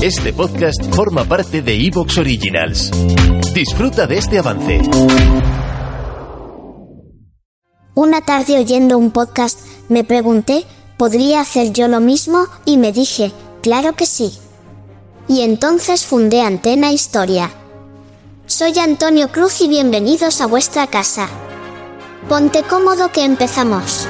Este podcast forma parte de Evox Originals. Disfruta de este avance. Una tarde oyendo un podcast, me pregunté, ¿podría hacer yo lo mismo? Y me dije, claro que sí. Y entonces fundé Antena Historia. Soy Antonio Cruz y bienvenidos a vuestra casa. Ponte cómodo que empezamos.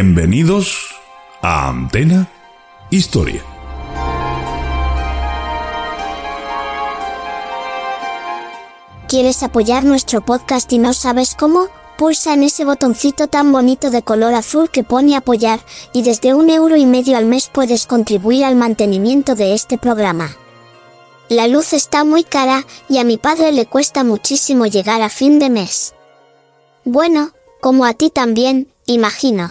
Bienvenidos a Antena Historia. ¿Quieres apoyar nuestro podcast y no sabes cómo? Pulsa en ese botoncito tan bonito de color azul que pone apoyar, y desde un euro y medio al mes puedes contribuir al mantenimiento de este programa. La luz está muy cara, y a mi padre le cuesta muchísimo llegar a fin de mes. Bueno, como a ti también, imagino.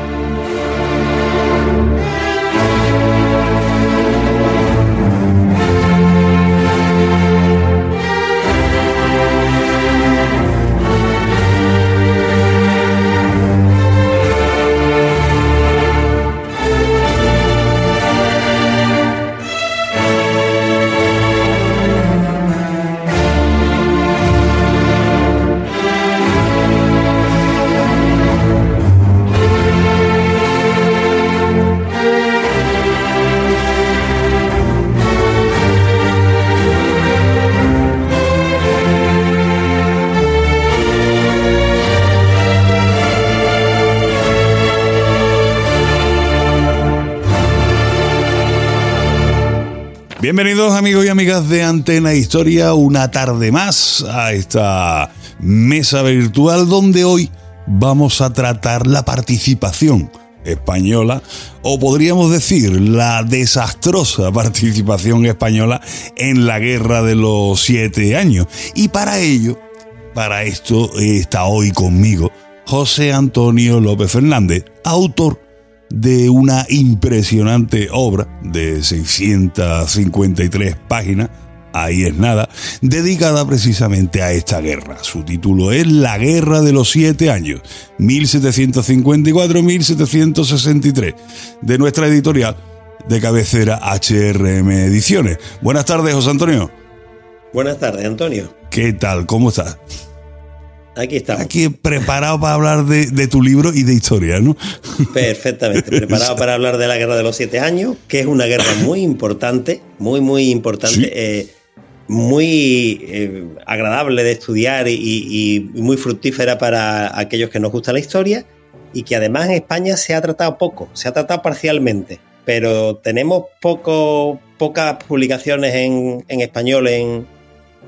Bienvenidos amigos y amigas de Antena Historia, una tarde más a esta mesa virtual donde hoy vamos a tratar la participación española, o podríamos decir la desastrosa participación española en la Guerra de los Siete Años. Y para ello, para esto está hoy conmigo José Antonio López Fernández, autor de una impresionante obra de 653 páginas, ahí es nada, dedicada precisamente a esta guerra. Su título es La Guerra de los Siete Años, 1754-1763, de nuestra editorial de cabecera HRM Ediciones. Buenas tardes, José Antonio. Buenas tardes, Antonio. ¿Qué tal? ¿Cómo estás? Aquí estamos. Aquí preparado para hablar de, tu libro y de historia, ¿no? Perfectamente, preparado para hablar de la Guerra de los Siete Años, que es una guerra muy importante, muy, muy importante, eh, muy eh, agradable de estudiar y, muy fructífera para aquellos que nos gusta la historia, y que además en España se ha tratado poco, se ha tratado parcialmente, pero tenemos poco, pocas publicaciones en, en español en,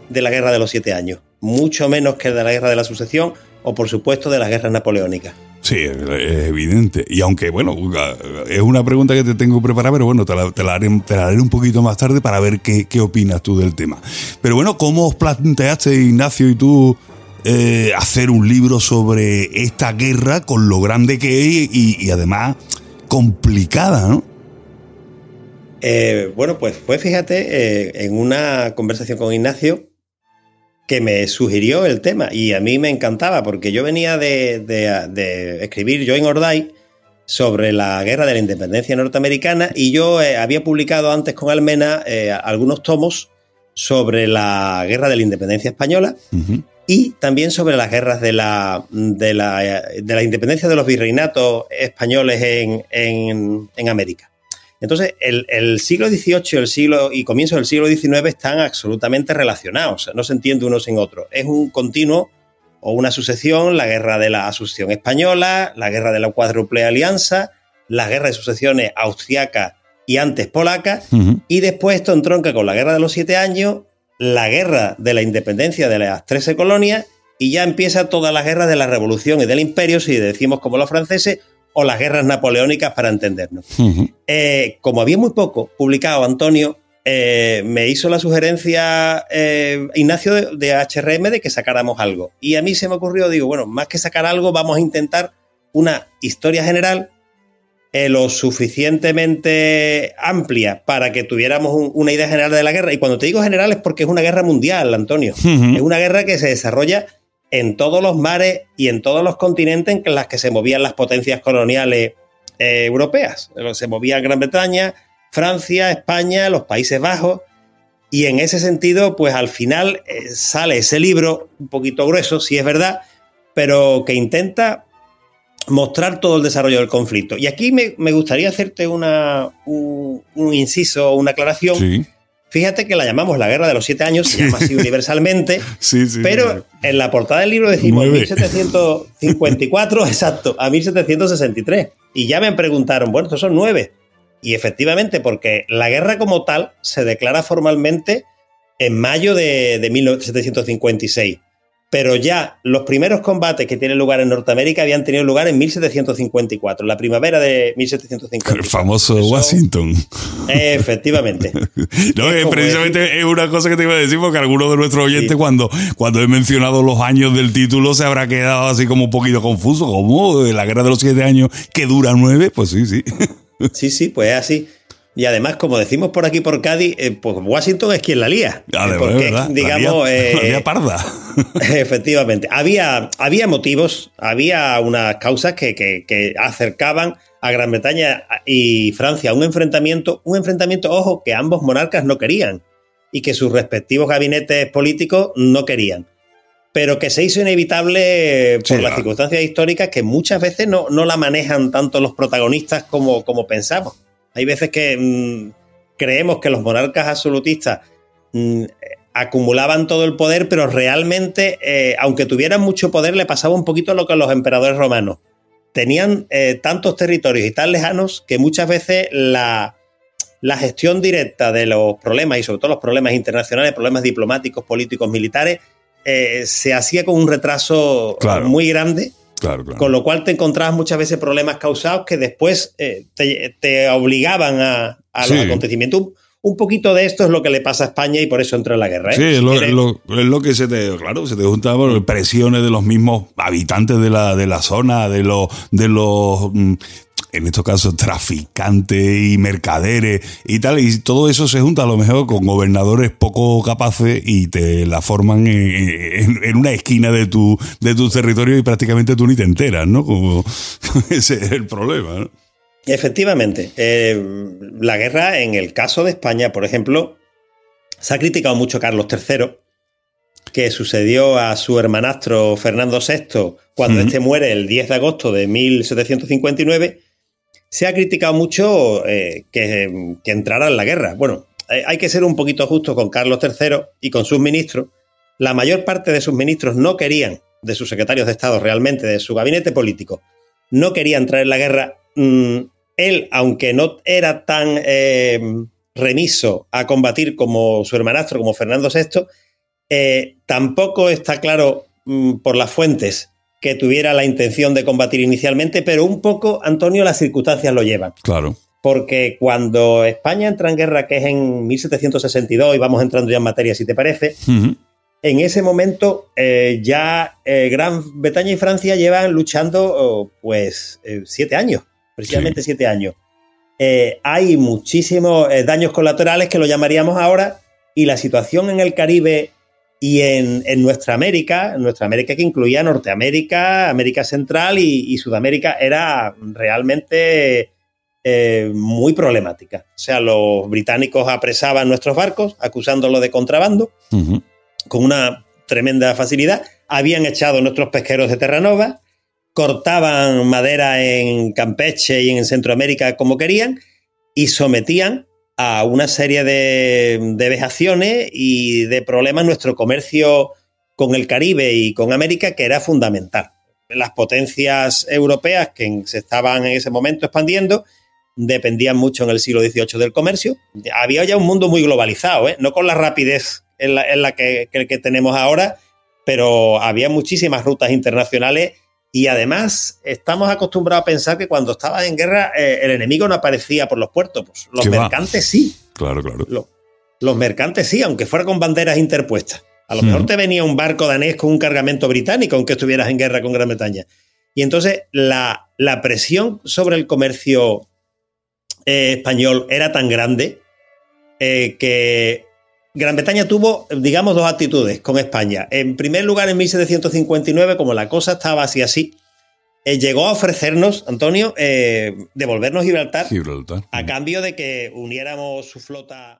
de la Guerra de los Siete Años mucho menos que de la guerra de la sucesión o por supuesto de las guerras napoleónicas. Sí, es evidente. Y aunque, bueno, es una pregunta que te tengo preparada, pero bueno, te la, haré, un poquito más tarde para ver qué, opinas tú del tema. Pero bueno, ¿cómo os planteaste, Ignacio y tú, eh, hacer un libro sobre esta guerra con lo grande que es y, además complicada, ¿no? Eh, bueno, pues, pues fíjate, eh, en una conversación con Ignacio, que me sugirió el tema y a mí me encantaba porque yo venía de, escribir Join or sobre la guerra de la independencia norteamericana y yo eh, había publicado antes con Almena eh, algunos tomos sobre la guerra de la independencia española y también sobre las guerras de la, de la, independencia de los virreinatos españoles en, América. Entonces, el, siglo XVIII el siglo, y comienzo del siglo XIX están absolutamente relacionados, no se entiende uno sin otro. Es un continuo o una sucesión, la guerra de la Asunción Española, la guerra de la Cuádruple Alianza, las guerras de sucesiones austriacas y antes polacas, y después esto entronca con la guerra de los siete años, la guerra de la independencia de las trece colonias, y ya empieza toda la guerra de la revolución y del imperio, si decimos como los franceses, o las guerras napoleónicas para entendernos. Eh, como había muy poco publicado, Antonio, eh, me hizo la sugerencia eh, Ignacio de, de, HRM de que sacáramos algo. Y a mí se me ocurrió, digo, bueno, más que sacar algo, vamos a intentar una historia general lo suficientemente amplia para que tuviéramos una idea general de la guerra. Y cuando te digo general es porque es una guerra mundial, Antonio. Es una guerra que se desarrolla en todos los mares y en todos los continentes en las que se movían las potencias coloniales eh, europeas. Se movía Gran Bretaña, Francia, España, los Países Bajos. Y en ese sentido, pues al final eh, sale ese libro, un poquito grueso, si es verdad, pero que intenta mostrar todo el desarrollo del conflicto. Y aquí me, gustaría hacerte una, un, inciso, una aclaración. Fíjate que la llamamos la Guerra de los Siete Años, se llama así universalmente, pero en la portada del libro decimos 1754, exacto, a 1763. Y ya me preguntaron, bueno, estos son nueve. Y efectivamente, porque la guerra como tal se declara formalmente en mayo de, de 1756 pero ya los primeros combates que tienen lugar en Norteamérica habían tenido lugar en 1754, la primavera de 1754. El famoso Washington. Efectivamente. no, es precisamente es una cosa que te iba a decir, porque algunos de nuestros oyentes, cuando, cuando he mencionado los años del título, se habrá quedado así como un poquito confuso, como la guerra de los siete años que dura nueve, pues sí, sí. sí, sí, pues es así. Y además, como decimos por aquí por Cádiz, eh, pues Washington es quien la lía. porque, digamos. La eh, parda. efectivamente. Había, había motivos, había unas causas que, que, acercaban a Gran Bretaña y Francia a un enfrentamiento, un enfrentamiento, ojo, que ambos monarcas no querían y que sus respectivos gabinetes políticos no querían. Pero que se hizo inevitable por las circunstancias históricas que muchas veces no, no la manejan tanto los protagonistas como, como pensamos. Hay veces que mm, creemos que los monarcas absolutistas mm, acumulaban todo el poder, pero realmente, eh, aunque tuvieran mucho poder, le pasaba un poquito lo que a los emperadores romanos. Tenían eh, tantos territorios y tan lejanos que muchas veces la, gestión directa de los problemas, y sobre todo los problemas internacionales, problemas diplomáticos, políticos, militares, eh, se hacía con un retraso muy grande con lo cual te encontrabas muchas veces problemas causados que después eh, te, obligaban a, los acontecimientos. Un poquito de esto es lo que le pasa a España y por eso entra en la guerra. ¿eh? Sí, es, lo, que se te, claro, se te junta presiones de los mismos habitantes de la, de la zona, de los, de los mm, en estos casos traficantes y mercaderes y tal, y todo eso se junta a lo mejor con gobernadores poco capaces y te la forman en, una esquina de tu, de tu territorio y prácticamente tú ni te enteras, ¿no? Como ese es el problema, ¿no? Efectivamente. Eh, la guerra, en el caso de España, por ejemplo, se ha criticado mucho a Carlos III, que sucedió a su hermanastro Fernando VI cuando este muere el 10 de agosto de 1759 se ha criticado mucho eh, que, entrara en la guerra. Bueno, hay que ser un poquito justo con Carlos III y con sus ministros. La mayor parte de sus ministros no querían, de sus secretarios de Estado realmente, de su gabinete político, no quería entrar en la guerra. Mm, él, aunque no era tan eh, remiso a combatir como su hermanastro, como Fernando VI, eh, tampoco está claro mm, por las fuentes que tuviera la intención de combatir inicialmente, pero un poco, Antonio, las circunstancias lo llevan. Claro. Porque cuando España entra en guerra, que es en 1762, y vamos entrando ya en materia, si te parece, en ese momento eh, ya eh, Gran Bretaña y Francia llevan luchando oh, pues eh, siete años, precisamente siete años. hay muchísimos daños colaterales que lo llamaríamos ahora, y la situación en el Caribe y en, nuestra América, en nuestra América que incluía Norteamérica, América Central y, Sudamérica, era realmente eh, muy problemática. O sea, los británicos apresaban nuestros barcos, acusándolos de contrabando, con una tremenda facilidad. Habían echado nuestros pesqueros de Terranova, cortaban madera en Campeche y en Centroamérica como querían y sometían a una serie de, vejaciones y de problemas nuestro comercio con el Caribe y con América, que era fundamental. Las potencias europeas que se estaban en ese momento expandiendo dependían mucho en el siglo XVIII del comercio. Había ya un mundo muy globalizado, ¿eh? no con la rapidez en la, que, tenemos ahora, pero había muchísimas rutas internacionales y además estamos acostumbrados a pensar que cuando estabas en guerra eh, el enemigo no aparecía por los puertos. Pues los mercantes sí. Claro, claro. los mercantes sí, aunque fuera con banderas interpuestas. A lo mejor te venía un barco danés con un cargamento británico, aunque estuvieras en guerra con Gran Bretaña. Y entonces la, la presión sobre el comercio eh, español era tan grande eh, que Gran Bretaña tuvo, digamos, dos actitudes con España. En primer lugar, en 1759, como la cosa estaba así así, eh, llegó a ofrecernos, Antonio, devolvernos Gibraltar, Gibraltar, a cambio de que uniéramos su flota.